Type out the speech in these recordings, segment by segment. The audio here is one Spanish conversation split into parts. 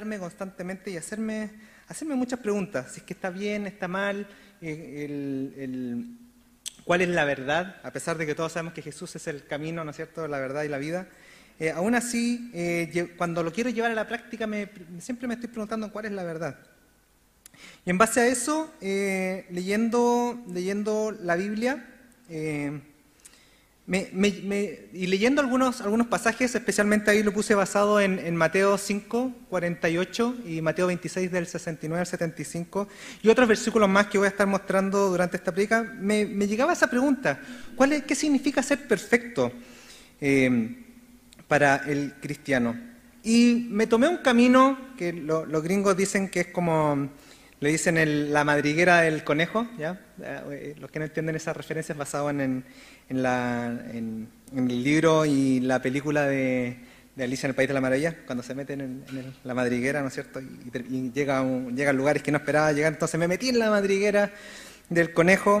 preguntarme constantemente y hacerme, hacerme muchas preguntas. Si es que está bien, está mal, eh, el, el, cuál es la verdad, a pesar de que todos sabemos que Jesús es el camino, ¿no es cierto?, la verdad y la vida. Eh, aún así, eh, cuando lo quiero llevar a la práctica, me, siempre me estoy preguntando cuál es la verdad. Y en base a eso, eh, leyendo, leyendo la Biblia y leyendo algunos, algunos pasajes, especialmente ahí lo puse basado en, Mateo 5, 48 y Mateo 26 del 69 al 75 y otros versículos más que voy a estar mostrando durante esta predica, me, llegaba esa pregunta, ¿cuál es, ¿qué significa ser perfecto eh, para el cristiano? Y me tomé un camino que los gringos dicen que es como le dicen la madriguera del conejo, ¿ya? Eh, los que no entienden esas referencias basadas en, en, el libro y la película de, Alicia en el País de la Maravilla, cuando se meten en, la madriguera, ¿no es cierto? Y, llega a lugares que no esperaba llegar, entonces me metí en la madriguera del conejo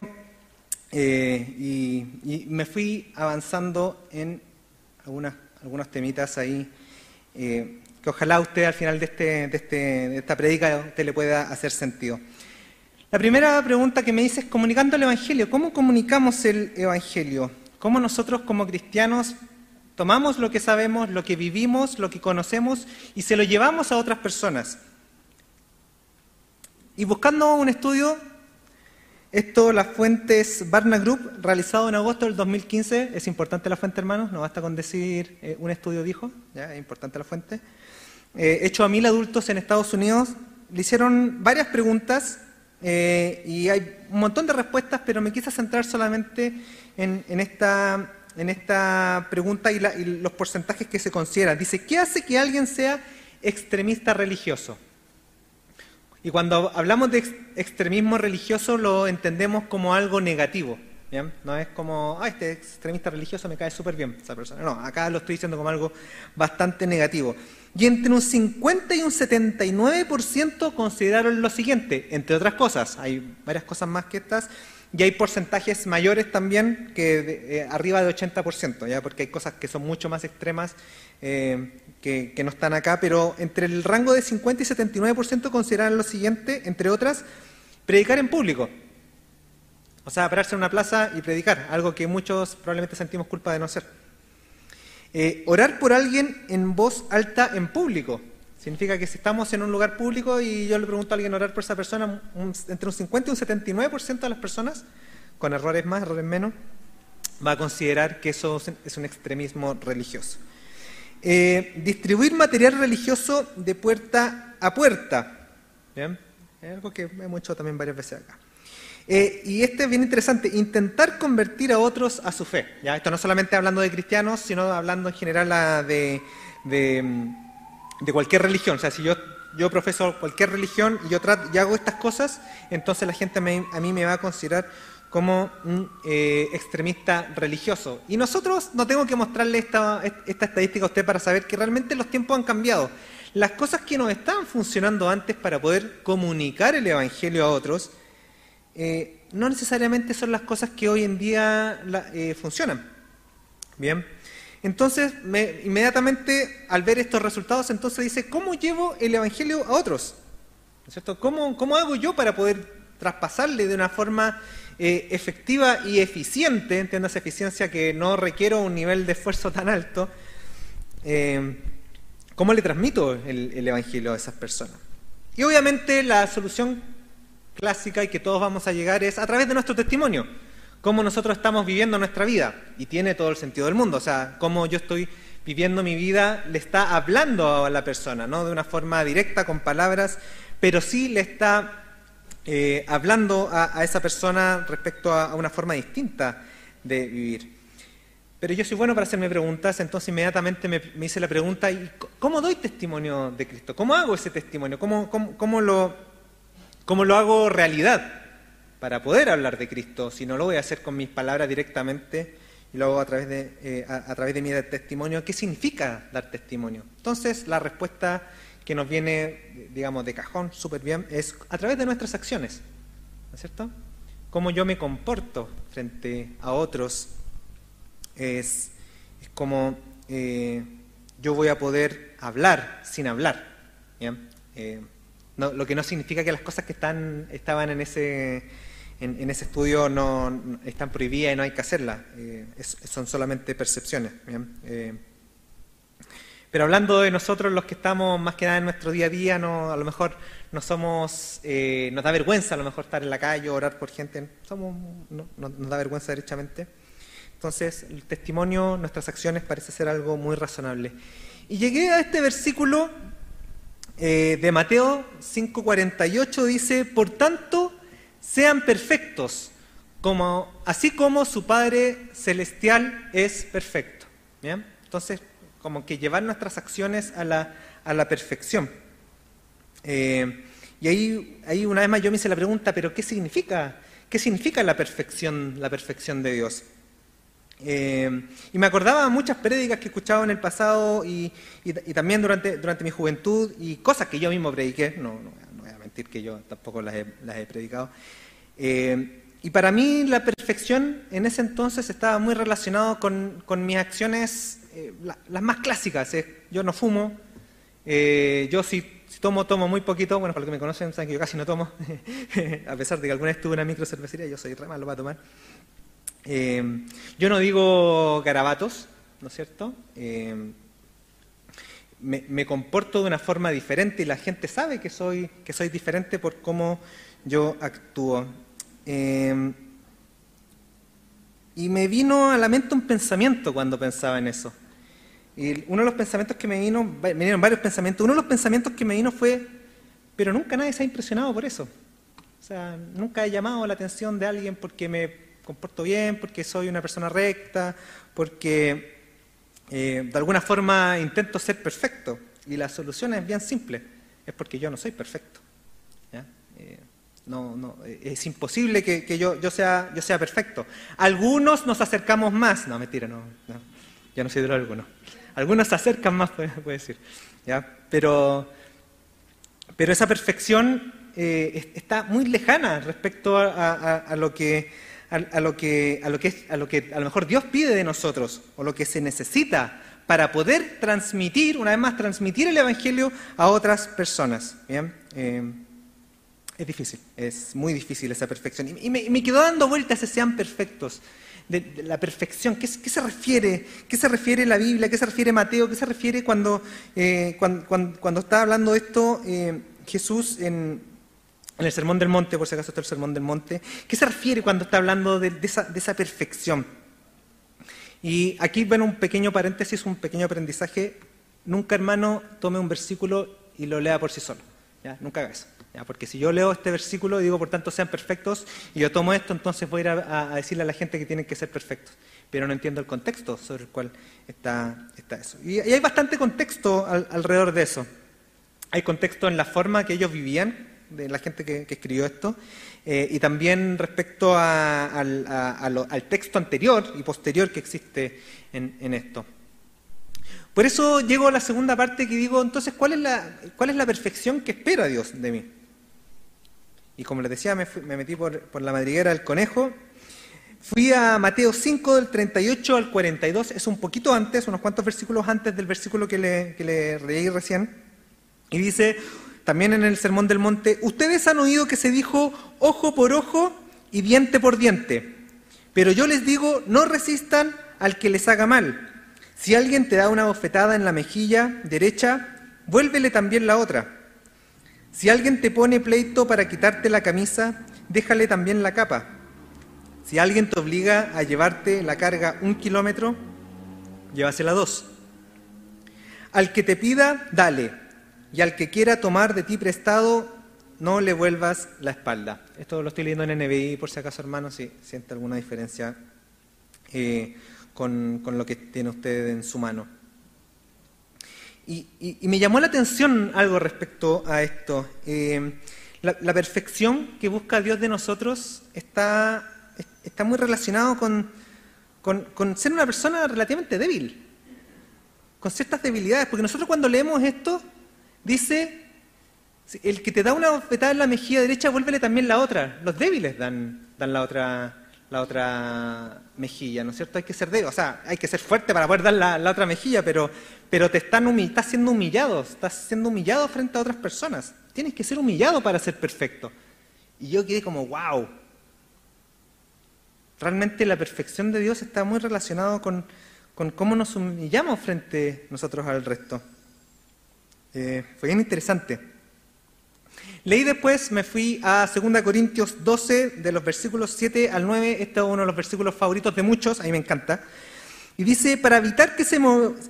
eh, y, me fui avanzando en algunas, algunos temitas ahí. Eh, que ojalá usted al final de, este, de, este, de esta predica usted le pueda hacer sentido. La primera pregunta que me dice es comunicando el Evangelio. ¿Cómo comunicamos el Evangelio? ¿Cómo nosotros como cristianos tomamos lo que sabemos, lo que vivimos, lo que conocemos y se lo llevamos a otras personas? Y buscando un estudio, esto las fuentes Barna Group, realizado en agosto del 2015, es importante la fuente hermanos, no basta con decir eh, un estudio dijo, es importante la fuente eh, hecho a mil adultos en Estados Unidos, le hicieron varias preguntas eh, y hay un montón de respuestas, pero me quise centrar solamente en, esta, en esta, pregunta y, los porcentajes que se consideran. Dice, ¿qué hace que alguien sea extremista religioso? Y cuando hablamos de extremismo religioso lo entendemos como algo negativo. No es como, ah, este extremista religioso me cae súper bien, esa persona. No, acá lo estoy diciendo como algo bastante negativo. Y entre un 50 y un 79% consideraron lo siguiente, entre otras cosas, hay varias cosas más que estas, y hay porcentajes mayores también que eh, arriba de 80%, ¿ya? porque hay cosas que son mucho más extremas eh, que, que, no están acá, pero entre el rango de 50 y 79% consideran lo siguiente, entre otras, predicar en público. O sea, pararse en una plaza y predicar, algo que muchos probablemente sentimos culpa de no hacer. Eh, orar por alguien en voz alta en público. Significa que si estamos en un lugar público y yo le pregunto a alguien orar por esa persona, entre un 50 y un 79% de las personas, con errores más, errores menos, va a considerar que eso es un extremismo religioso. Eh, distribuir material religioso de puerta a puerta. ¿Bien? Es algo que hemos hecho también varias veces acá. Eh, y este es bien interesante, intentar convertir a otros a su fe. ¿ya? Esto no solamente hablando de cristianos, sino hablando en general de, de, cualquier religión. O sea, si yo, yo profeso cualquier religión y yo trato, y hago estas cosas, entonces la gente a mí me va a considerar como un eh, extremista religioso. Y nosotros no tengo que mostrarle esta, esta estadística a usted para saber que realmente los tiempos han cambiado. Las cosas que nos estaban funcionando antes para poder comunicar el Evangelio a otros, eh, no necesariamente son las cosas que hoy en día eh, funcionan. Bien, entonces inmediatamente al ver estos resultados, entonces dice, ¿cómo llevo el Evangelio a otros? ¿No cierto? ¿Cómo, ¿Cómo, hago yo para poder traspasarle de una forma eh, efectiva y eficiente, entiendas eficiencia que no requiero un nivel de esfuerzo tan alto, ¿cómo le transmito el Evangelio a esas personas? Y obviamente la solución clásica y que todos vamos a llegar es a través de nuestro testimonio, cómo nosotros estamos viviendo nuestra vida. Y tiene todo el sentido del mundo, o sea, cómo yo estoy viviendo mi vida le está hablando a la persona, no de una forma directa con palabras, pero sí le está eh, hablando a, esa persona respecto a, una forma distinta de vivir. Pero yo soy bueno para hacerme preguntas, entonces inmediatamente me, hice la pregunta, ¿y ¿cómo doy testimonio de Cristo? ¿Cómo hago ese testimonio? ¿Cómo, cómo lo, ¿Cómo lo hago realidad para poder hablar de Cristo? Si no lo voy a hacer con mis palabras directamente y lo hago a través de, eh, a, través de mi testimonio, ¿qué significa dar testimonio? Entonces, la respuesta que nos viene, digamos, de cajón súper bien es a través de nuestras acciones. ¿no es cierto? Cómo yo me comporto frente a otros es, es como eh, yo voy a poder hablar sin hablar. Eh, lo que no significa que las cosas que están, estaban en ese, en, ese estudio no, están prohibidas y no hay que hacerlas. Eh, son solamente percepciones. pero hablando de nosotros, los que estamos más que nada en nuestro día a día, no, a lo mejor no somos, nos da vergüenza a lo mejor estar en la calle, orar por gente, somos, no, nos da vergüenza derechamente. Entonces, el testimonio, nuestras acciones parece ser algo muy razonable. Y llegué a este versículo eh, de Mateo 5:48, dice, por tanto, sean perfectos, como, así como su Padre Celestial es perfecto. Entonces, como que llevar nuestras acciones a la, a la perfección. Eh, y ahí, ahí una vez más yo me hice la pregunta, pero ¿qué significa? ¿Qué significa la perfección, la perfección de Dios? Eh, y me acordaba muchas prédicas que he escuchado en el pasado y, también durante, durante mi juventud y cosas que yo mismo prediqué, no, no, voy a mentir que yo tampoco las he, las he predicado. Eh, y para mí la perfección en ese entonces estaba muy relacionado con, con mis acciones, eh, las más clásicas. Yo no fumo, yo si, tomo, tomo muy poquito, bueno, para los que me conocen saben que yo casi no tomo, a pesar de que alguna vez tuve una micro cervecería, yo soy re malo para tomar. Eh, yo no digo garabatos, ¿no es cierto? Eh, me, comporto de una forma diferente y la gente sabe que soy, que soy diferente por cómo yo actúo. Eh, y me vino a la mente un pensamiento cuando pensaba en eso. Y uno de los pensamientos que me vino, me vinieron varios pensamientos, uno de los pensamientos que me vino fue, pero nunca nadie se ha impresionado por eso. O sea, nunca he llamado la atención de alguien porque me comporto bien, porque soy una persona recta, porque eh, de alguna forma intento ser perfecto. Y la solución es bien simple, es porque yo no soy perfecto. Eh, no, no, eh, es imposible que, yo, yo, sea, yo sea perfecto. Algunos nos acercamos más, no, mentira, no, no ya no soy de algunos. Algunos se acercan más, puede, decir. ¿ya? Pero, pero esa perfección está muy lejana respecto a lo que a, lo que, a, lo que, a lo que a lo mejor Dios pide de nosotros o lo que se necesita para poder transmitir, una vez más, transmitir el Evangelio a otras personas. ¿bien? Eh, es difícil, es muy difícil esa perfección. Y, me, quedó dando vueltas ese sean perfectos. De, la perfección, ¿Qué, ¿qué, se refiere? ¿Qué se refiere la Biblia? ¿Qué se refiere Mateo? ¿Qué se refiere cuando, eh, cuando, cuando, está hablando esto eh, Jesús en, en el Sermón del Monte, por si acaso está el Sermón del Monte, ¿qué se refiere cuando está hablando de, esa, perfección? Y aquí, bueno, un pequeño paréntesis, un pequeño aprendizaje. Nunca, hermano, tome un versículo y lo lea por sí solo. ¿ya? Nunca haga eso. ¿ya? Porque si yo leo este versículo y digo, por tanto, sean perfectos, y yo tomo esto, entonces voy a ir a, decirle a la gente que tienen que ser perfectos. Pero no entiendo el contexto sobre el cual está, eso. Y, hay bastante contexto alrededor de eso. Hay contexto en la forma que ellos vivían, de la gente que, escribió esto, eh, y también respecto al, texto anterior y posterior que existe en, esto. Por eso llego a la segunda parte que digo, entonces, ¿cuál es la, cuál es la perfección que espera Dios de mí? Y como les decía, me, metí por, la madriguera del conejo, fui a Mateo 5 del 38 al 42, es un poquito antes, unos cuantos versículos antes del versículo que le, que le leí recién, y dice, también en el Sermón del Monte, ustedes han oído que se dijo ojo por ojo y diente por diente, pero yo les digo, no resistan al que les haga mal. Si alguien te da una bofetada en la mejilla derecha, vuélvele también la otra. Si alguien te pone pleito para quitarte la camisa, déjale también la capa. Si alguien te obliga a llevarte la carga un kilómetro, llévasela dos. Al que te pida, dale y al que quiera tomar de ti prestado, no le vuelvas la espalda. Esto lo estoy leyendo en NBI, por si acaso, hermano, si siente alguna diferencia eh, con, lo que tiene usted en su mano. Y, me llamó la atención algo respecto a esto. Eh, la, perfección que busca Dios de nosotros está, está muy relacionado con, con ser una persona relativamente débil, con ciertas debilidades, porque nosotros cuando leemos esto Dice, El que te da una bofetada en la mejilla derecha, vuélvele también la otra. Los débiles dan, dan la otra la otra mejilla, ¿no es cierto? Hay que ser débil, o sea, hay que ser fuerte para poder dar la, otra mejilla, pero, pero te están estás siendo humillado, estás siendo humillado frente a otras personas. Tienes que ser humillado para ser perfecto. Y yo quedé como, wow. Realmente la perfección de Dios está muy relacionado con, con cómo nos humillamos frente nosotros al resto. Eh, fue bien interesante. Leí después, me fui a 2 Corintios 12, de los versículos 7 al 9. Este es uno de los versículos favoritos de muchos, a mí me encanta. Y dice, para evitar que, se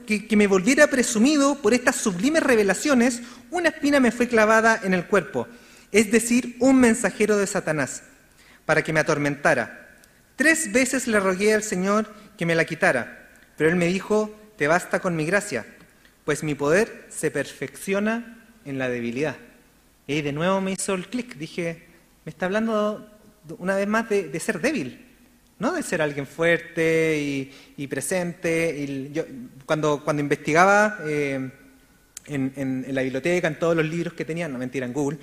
que, me volviera presumido por estas sublimes revelaciones, una espina me fue clavada en el cuerpo, es decir, un mensajero de Satanás, para que me atormentara. Tres veces le rogué al Señor que me la quitara, pero él me dijo, te basta con mi gracia, pues mi poder se perfecciona en la debilidad. Y de nuevo me hizo el clic. Dije, me está hablando una vez más de, ser débil, no de ser alguien fuerte y, presente. Y yo, cuando, cuando investigaba eh, en, la biblioteca, en todos los libros que tenía, no mentira, en Google,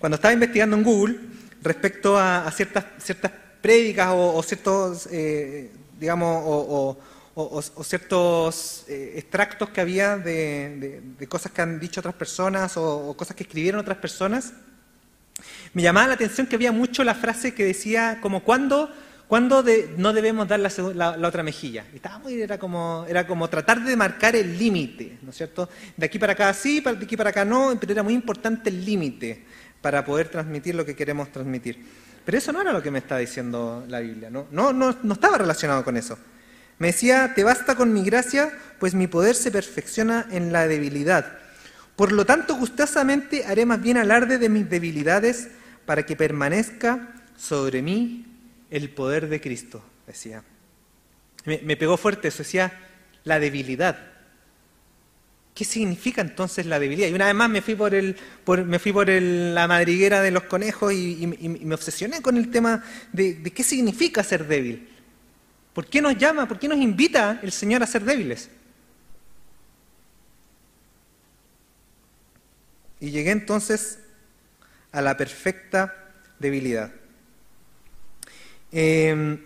cuando estaba investigando en Google respecto a, ciertas, ciertas prédicas o, ciertos, eh, digamos, o, o, ciertos eh, extractos que había de, cosas que han dicho otras personas o, cosas que escribieron otras personas, me llamaba la atención que había mucho la frase que decía como cuando, cuando no debemos dar la, otra mejilla. estaba muy, era, como, era como tratar de marcar el límite, ¿no es cierto? De aquí para acá sí, de aquí para acá no, pero era muy importante el límite para poder transmitir lo que queremos transmitir. Pero eso no era lo que me está diciendo la Biblia, ¿no? No, no, no estaba relacionado con eso. Me decía, te basta con mi gracia, pues mi poder se perfecciona en la debilidad. Por lo tanto, gustosamente haré más bien alarde de mis debilidades para que permanezca sobre mí el poder de Cristo, decía. Me, pegó fuerte eso, decía, la debilidad. ¿Qué significa entonces la debilidad? Y una vez más me fui por, el, me fui por la madriguera de los conejos y, me obsesioné con el tema de qué significa ser débil. ¿Por qué nos llama, por qué nos invita el Señor a ser débiles? Y llegué entonces a la perfecta debilidad. Em,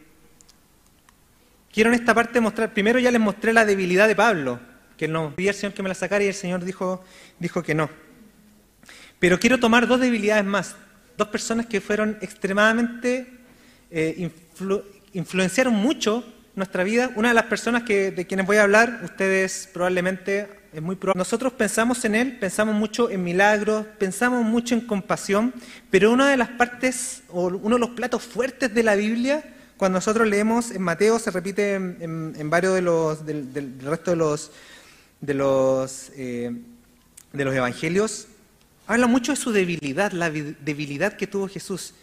quiero en esta parte mostrar, primero ya les mostré la debilidad de Pablo, que no pedía al Señor que me la sacara y el Señor dijo, dijo que no. Pero quiero tomar dos debilidades más, dos personas que fueron extremadamente eh, influenciaron mucho nuestra vida. Una de las personas que, de quienes voy a hablar, ustedes probablemente, es muy probable. Nosotros pensamos en Él, pensamos mucho en milagros, pensamos mucho en compasión, pero una de las partes, o uno de los platos fuertes de la Biblia, cuando nosotros leemos en Mateo, se repite en, varios de los, del, resto de los, de los, eh, de los evangelios, habla mucho de su debilidad, la debilidad que tuvo Jesús.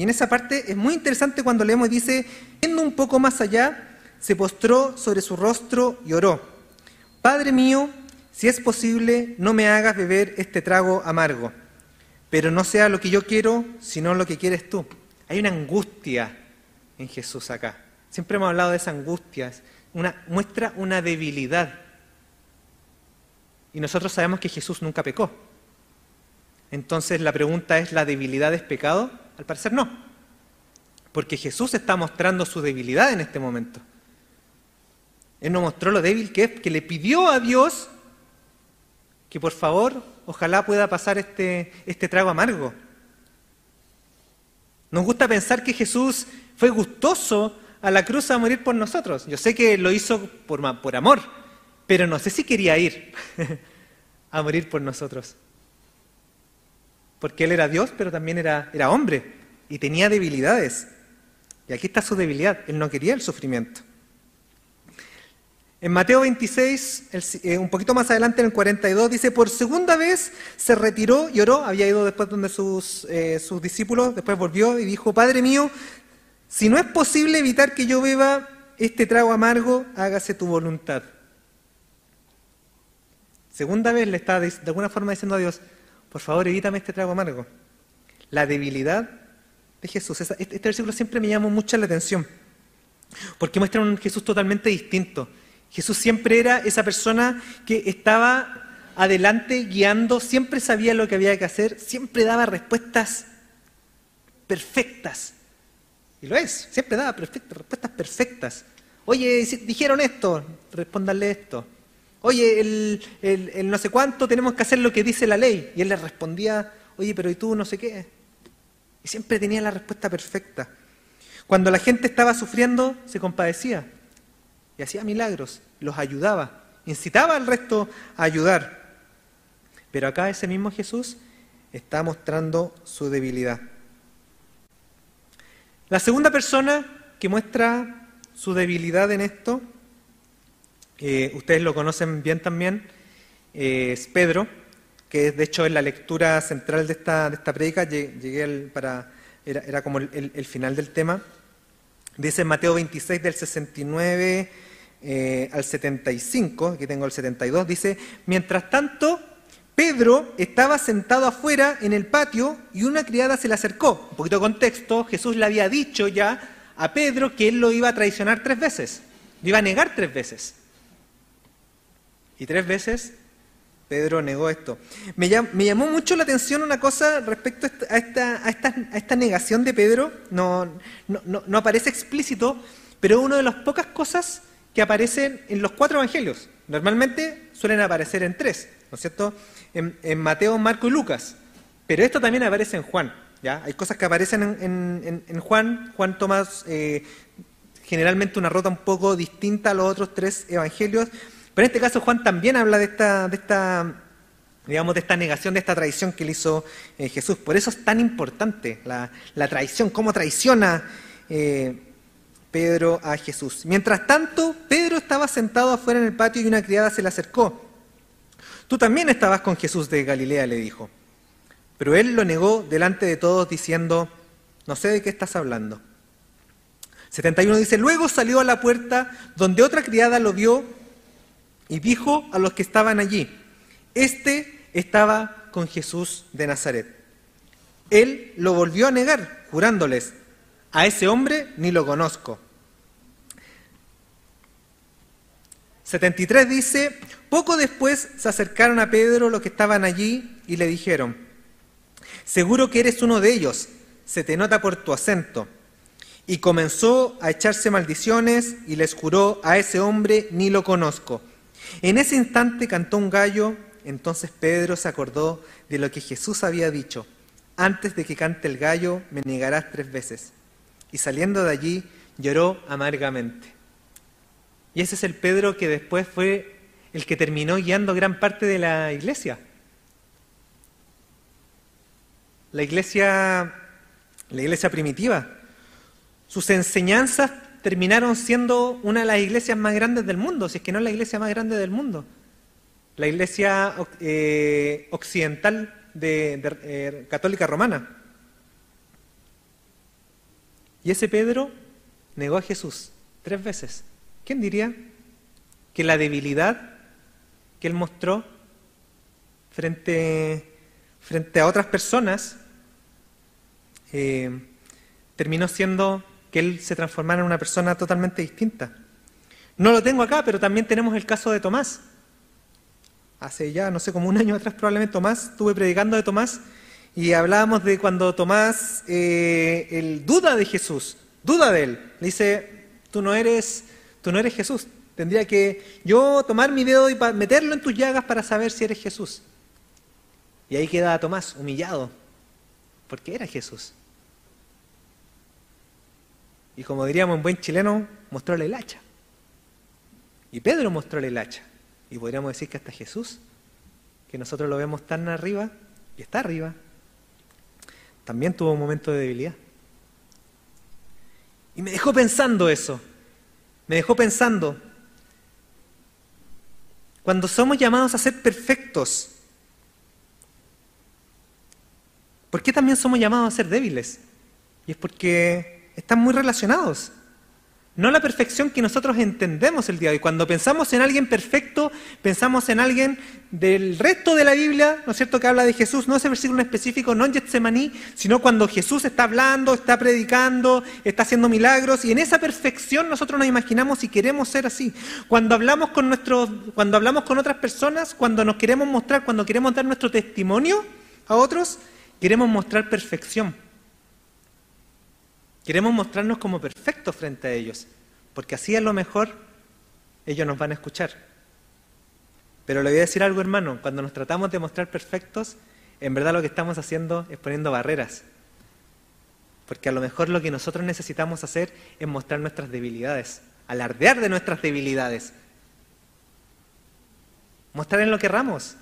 Y en esa parte es muy interesante cuando leemos y dice, yendo un poco más allá, se postró sobre su rostro y oró. Padre mío, si es posible, no me hagas beber este trago amargo, pero no sea lo que yo quiero, sino lo que quieres tú. Hay una angustia en Jesús acá. Siempre hemos hablado de esa angustia. Una, muestra una debilidad. Y nosotros sabemos que Jesús nunca pecó. Entonces la pregunta es, ¿la debilidad es pecado? Al parecer no, porque Jesús está mostrando su debilidad en este momento. Él nos mostró lo débil que es, que le pidió a Dios que por favor, ojalá pueda pasar este, este trago amargo. Nos gusta pensar que Jesús fue gustoso a la cruz a morir por nosotros. Yo sé que lo hizo por, por amor, pero no sé si quería ir a morir por nosotros porque él era Dios, pero también era, era hombre y tenía debilidades. Y aquí está su debilidad, él no quería el sufrimiento. En Mateo 26, eh, un poquito más adelante en el 42, dice, por segunda vez se retiró y había ido después donde sus, eh, sus discípulos, después volvió y dijo, Padre mío, si no es posible evitar que yo beba este trago amargo, hágase tu voluntad. Segunda vez le está de alguna forma diciendo a Dios, por favor, evítame este trago amargo. La debilidad de Jesús. Este, este versículo siempre me llamó mucho la atención, porque muestra un Jesús totalmente distinto. Jesús siempre era esa persona que estaba adelante guiando, siempre sabía lo que había que hacer, siempre daba respuestas perfectas. Y lo es, siempre daba respuestas perfectas. Oye, dijeron esto, respóndanle esto. Oye, el, el, no sé cuánto tenemos que hacer lo que dice la ley. Y él le respondía, oye, pero ¿y tú no sé qué? Y siempre tenía la respuesta perfecta. Cuando la gente estaba sufriendo, se compadecía y hacía milagros, los ayudaba, incitaba al resto a ayudar. Pero acá ese mismo Jesús está mostrando su debilidad. La segunda persona que muestra su debilidad en esto, eh, ustedes lo conocen bien también, es Pedro, que de hecho es la lectura central de esta, de esta predica, llegué para, era, como el, final del tema. Dice Mateo 26 del 69 eh, al 75, aquí tengo el 72, dice, mientras tanto Pedro estaba sentado afuera en el patio y una criada se le acercó. Un poquito de contexto, Jesús le había dicho ya a Pedro que él lo iba a traicionar tres veces, lo iba a negar tres veces. Y tres veces Pedro negó esto. Me, llamó mucho la atención una cosa respecto a esta, negación de Pedro. No, aparece explícito, pero es una de las pocas cosas que aparecen en los cuatro evangelios. Normalmente suelen aparecer en tres, ¿no es cierto? en, Mateo, Marco y Lucas. Pero esto también aparece en Juan. ¿ya? Hay cosas que aparecen en, Juan. Juan toma eh, generalmente una ruta un poco distinta a los otros tres evangelios. Pero en este caso Juan también habla de esta, de esta digamos, de esta negación, de esta traición que le hizo eh, Jesús. Por eso es tan importante la, traición, cómo traiciona eh, Pedro a Jesús. Mientras tanto, Pedro estaba sentado afuera en el patio y una criada se le acercó. Tú también estabas con Jesús de Galilea, le dijo. Pero él lo negó delante de todos diciendo, no sé de qué estás hablando. 71 dice, luego salió a la puerta donde otra criada lo vio y dijo a los que estaban allí, este estaba con Jesús de Nazaret. Él lo volvió a negar, jurándoles, a ese hombre ni lo conozco. 73 dice, poco después se acercaron a Pedro los que estaban allí y le dijeron, seguro que eres uno de ellos, se te nota por tu acento. Y comenzó a echarse maldiciones y les juró, a ese hombre ni lo conozco. En ese instante cantó un gallo, entonces Pedro se acordó de lo que Jesús había dicho, antes de que cante el gallo me negarás tres veces. Y saliendo de allí lloró amargamente. Y ese es el Pedro que después fue el que terminó guiando gran parte de la iglesia. La iglesia, la iglesia primitiva. Sus enseñanzas terminaron siendo una de las iglesias más grandes del mundo, si es que no la iglesia más grande del mundo. La iglesia eh, occidental de, eh, católica romana. Y ese Pedro negó a Jesús tres veces. ¿Quién diría que la debilidad que él mostró frente, frente a otras personas eh, terminó siendo que él se transformara en una persona totalmente distinta? No lo tengo acá, pero también tenemos el caso de Tomás. Hace ya, no sé, como un año atrás probablemente Tomás, estuve predicando de Tomás y hablábamos de cuando Tomás, eh, duda de Jesús, duda de él. Le dice, tú no eres Tú no eres Jesús. Tendría que yo tomar mi dedo y meterlo en tus llagas para saber si eres Jesús. Y ahí queda Tomás, humillado, porque era Jesús. Y como diríamos en buen chileno, mostróle el hacha. Y Pedro mostróle el hacha. Y podríamos decir que hasta Jesús, que nosotros lo vemos tan arriba, y está arriba, también tuvo un momento de debilidad. Y me dejó pensando eso me dejó pensando, cuando somos llamados a ser perfectos, ¿por qué también somos llamados a ser débiles? Y es porque están muy relacionados. no la perfección que nosotros entendemos el día de hoy. Cuando pensamos en alguien perfecto, pensamos en alguien del resto de la Biblia, ¿no es cierto?, que habla de Jesús, no ese versículo específico, no en Getsemaní, sino cuando Jesús está hablando, está predicando, está haciendo milagros, y en esa perfección nosotros nos imaginamos y queremos ser así. Cuando hablamos con nuestros, cuando hablamos con otras personas, cuando nos queremos mostrar, cuando queremos dar nuestro testimonio a otros, queremos mostrar perfección. Queremos mostrarnos como perfectos frente a ellos, porque así a lo mejor ellos nos van a escuchar. Pero le voy a decir algo, hermano, cuando nos tratamos de mostrar perfectos, en verdad lo que estamos haciendo es poniendo barreras. Porque a lo mejor lo que nosotros necesitamos hacer es mostrar nuestras debilidades, alardear de nuestras debilidades, mostrar en lo que erramos.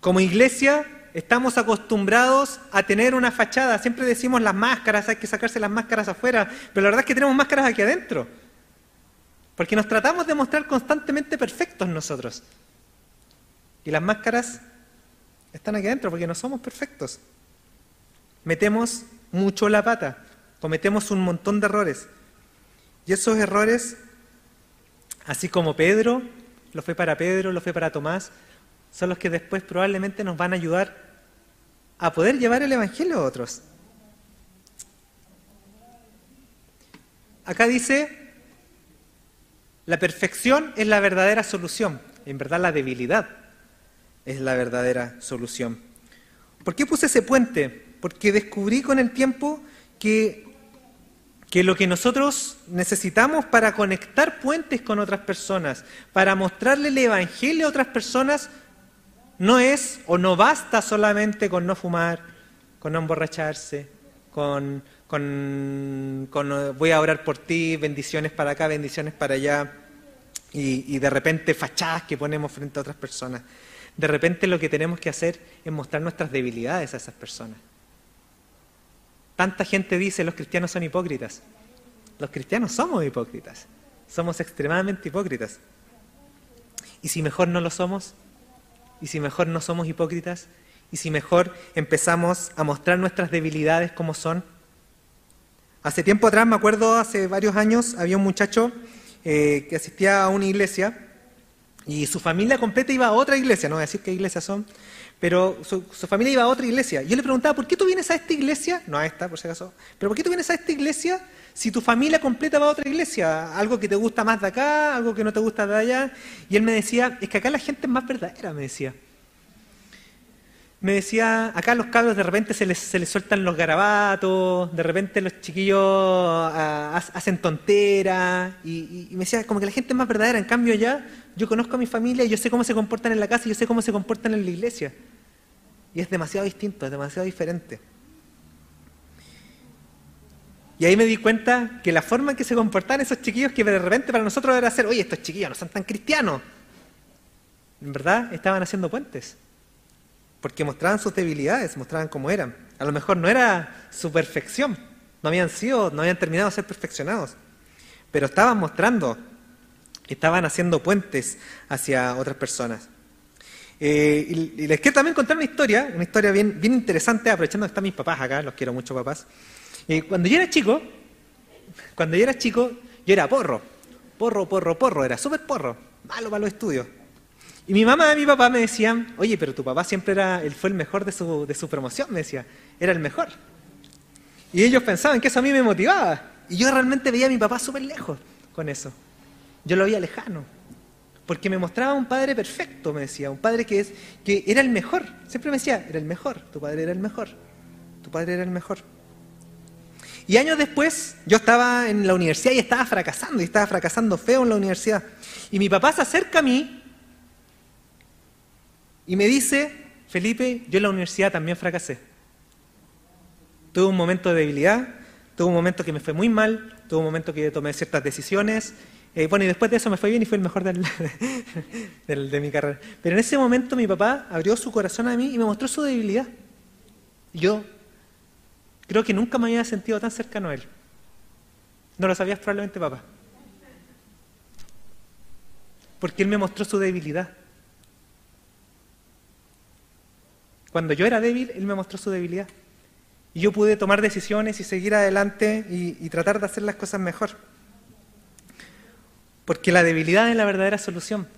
Como iglesia estamos acostumbrados a tener una fachada. Siempre decimos las máscaras, hay que sacarse las máscaras afuera, pero la verdad es que tenemos máscaras aquí adentro. Porque nos tratamos de mostrar constantemente perfectos nosotros. Y las máscaras están aquí adentro porque no somos perfectos. Metemos mucho la pata, cometemos un montón de errores. Y esos errores, así como Pedro, lo fue para Pedro, lo fue para Tomás, son los que después probablemente nos van a ayudar a poder llevar el Evangelio a otros. Acá dice, la perfección es la verdadera solución, en verdad la debilidad es la verdadera solución. ¿Por qué puse ese puente? Porque descubrí con el tiempo que, que lo que nosotros necesitamos para conectar puentes con otras personas, para mostrarle el Evangelio a otras personas, no es o no basta solamente con no fumar, con no emborracharse, con, con, voy a orar por ti, bendiciones para acá, bendiciones para allá, y, y de repente fachadas que ponemos frente a otras personas. De repente lo que tenemos que hacer es mostrar nuestras debilidades a esas personas. Tanta gente dice los cristianos son hipócritas. Los cristianos somos hipócritas. Somos extremadamente hipócritas. ¿Y si mejor no lo somos? ¿Y si mejor no somos hipócritas? ¿Y si mejor empezamos a mostrar nuestras debilidades como son? Hace tiempo atrás, me acuerdo, hace varios años, había un muchacho eh, que asistía a una iglesia y su familia completa iba a otra iglesia, no voy a decir qué iglesias son, pero su, su, familia iba a otra iglesia. Yo le preguntaba, ¿por qué tú vienes a esta iglesia? No a esta, por si acaso, pero ¿por qué tú vienes a esta iglesia si tu familia completa va a otra iglesia? Algo que te gusta más de acá, algo que no te gusta de allá. Y él me decía, es que acá la gente es más verdadera, me decía. Me decía, acá los cabros de repente se les, se les sueltan los garabatos, de repente los chiquillos uh, hacen tonteras, y, y, me decía, como que la gente es más verdadera. En cambio, ya yo conozco a mi familia y yo sé cómo se comportan en la casa y yo sé cómo se comportan en la iglesia. Y es demasiado distinto, es demasiado diferente. Y ahí me di cuenta que la forma en que se comportaban esos chiquillos, que de repente para nosotros era hacer, oye, estos chiquillos no son tan cristianos. En verdad estaban haciendo puentes. Porque mostraban sus debilidades, mostraban cómo eran. A lo mejor no era su perfección, no habían sido, no habían terminado de ser perfeccionados. Pero estaban mostrando, estaban haciendo puentes hacia otras personas. Eh, y, les quiero también contar una historia, una historia bien, bien interesante, aprovechando que están mis papás acá, los quiero mucho papás. Cuando yo era chico, cuando yo era chico, yo era porro. Porro, porro, porro, era súper porro. Malo para los estudios. Y mi mamá y mi papá me decían, oye, pero tu papá siempre era, él fue el mejor de su, de su promoción, me decía, era el mejor. Y ellos pensaban que eso a mí me motivaba. Y yo realmente veía a mi papá súper lejos con eso. Yo lo veía lejano. Porque me mostraba un padre perfecto, me decía, un padre que, es, que era el mejor. Siempre me decía, era el mejor, tu padre era el mejor, tu padre era el mejor. Y años después, yo estaba en la universidad y estaba fracasando, y estaba fracasando feo en la universidad. Y mi papá se acerca a mí y me dice, Felipe, yo en la universidad también fracasé. Tuve un momento de debilidad, tuve un momento que me fue muy mal, tuve un momento que tomé ciertas decisiones. Eh, bueno, y después de eso me fue bien y fue el mejor de mi carrera. Pero en ese momento mi papá abrió su corazón a mí y me mostró su debilidad. Yo creo que nunca me había sentido tan cercano a él. No lo sabías probablemente, papá. Porque él me mostró su debilidad. Cuando yo era débil, Él me mostró su debilidad. Y yo pude tomar decisiones y seguir adelante y, tratar de hacer las cosas mejor. Porque la debilidad es la verdadera solución.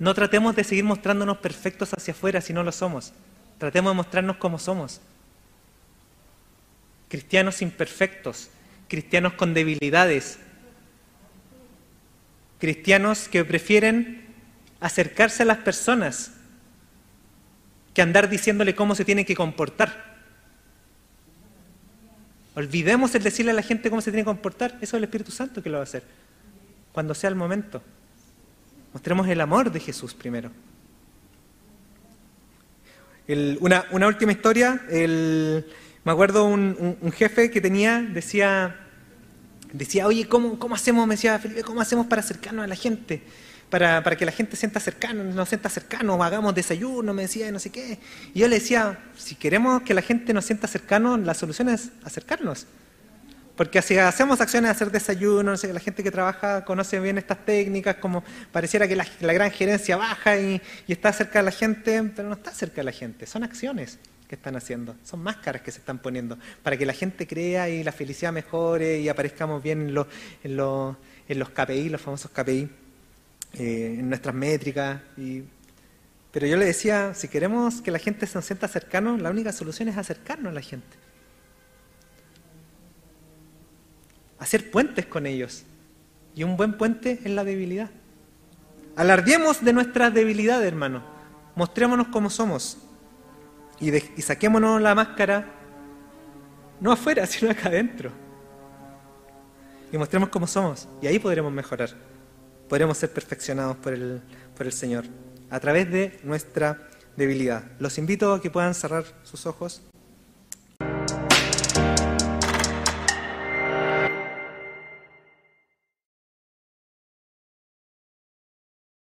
No tratemos de seguir mostrándonos perfectos hacia afuera si no lo somos. Tratemos de mostrarnos como somos. Cristianos imperfectos, cristianos con debilidades, cristianos que prefieren acercarse a las personas que andar diciéndole cómo se tienen que comportar. Olvidemos el decirle a la gente cómo se tiene que comportar. Eso es el Espíritu Santo que lo va a hacer. Cuando sea el momento. Mostremos el amor de Jesús primero. una, última historia. Me acuerdo un, jefe que tenía, decía, decía, oye, ¿cómo, ¿cómo hacemos? Me decía Felipe, ¿cómo hacemos para acercarnos a la gente? para, para que la gente sienta cercano, nos sienta cercano, hagamos desayuno, me decía, no sé qué. Y yo le decía, si queremos que la gente nos sienta cercano, la solución es acercarnos. Porque si hacemos acciones de hacer desayuno, no sé, la gente que trabaja conoce bien estas técnicas, como pareciera que la, gran gerencia baja y, está cerca de la gente, pero no está cerca de la gente, son acciones que están haciendo, son máscaras que se están poniendo, para que la gente crea y la felicidad mejore y aparezcamos bien en los, en los, en los KPI, los famosos KPI. Eh, en nuestras métricas. Y... Pero yo le decía, si queremos que la gente se sienta cercano, la única solución es acercarnos a la gente. Hacer puentes con ellos. Y un buen puente es la debilidad. Alardiemos de nuestras debilidades, hermano. Mostrémonos como somos. Y, y saquémonos la máscara, no afuera, sino acá adentro. Y mostremos cómo somos. Y ahí podremos mejorar podremos ser perfeccionados por el, por el Señor a través de nuestra debilidad. Los invito a que puedan cerrar sus ojos.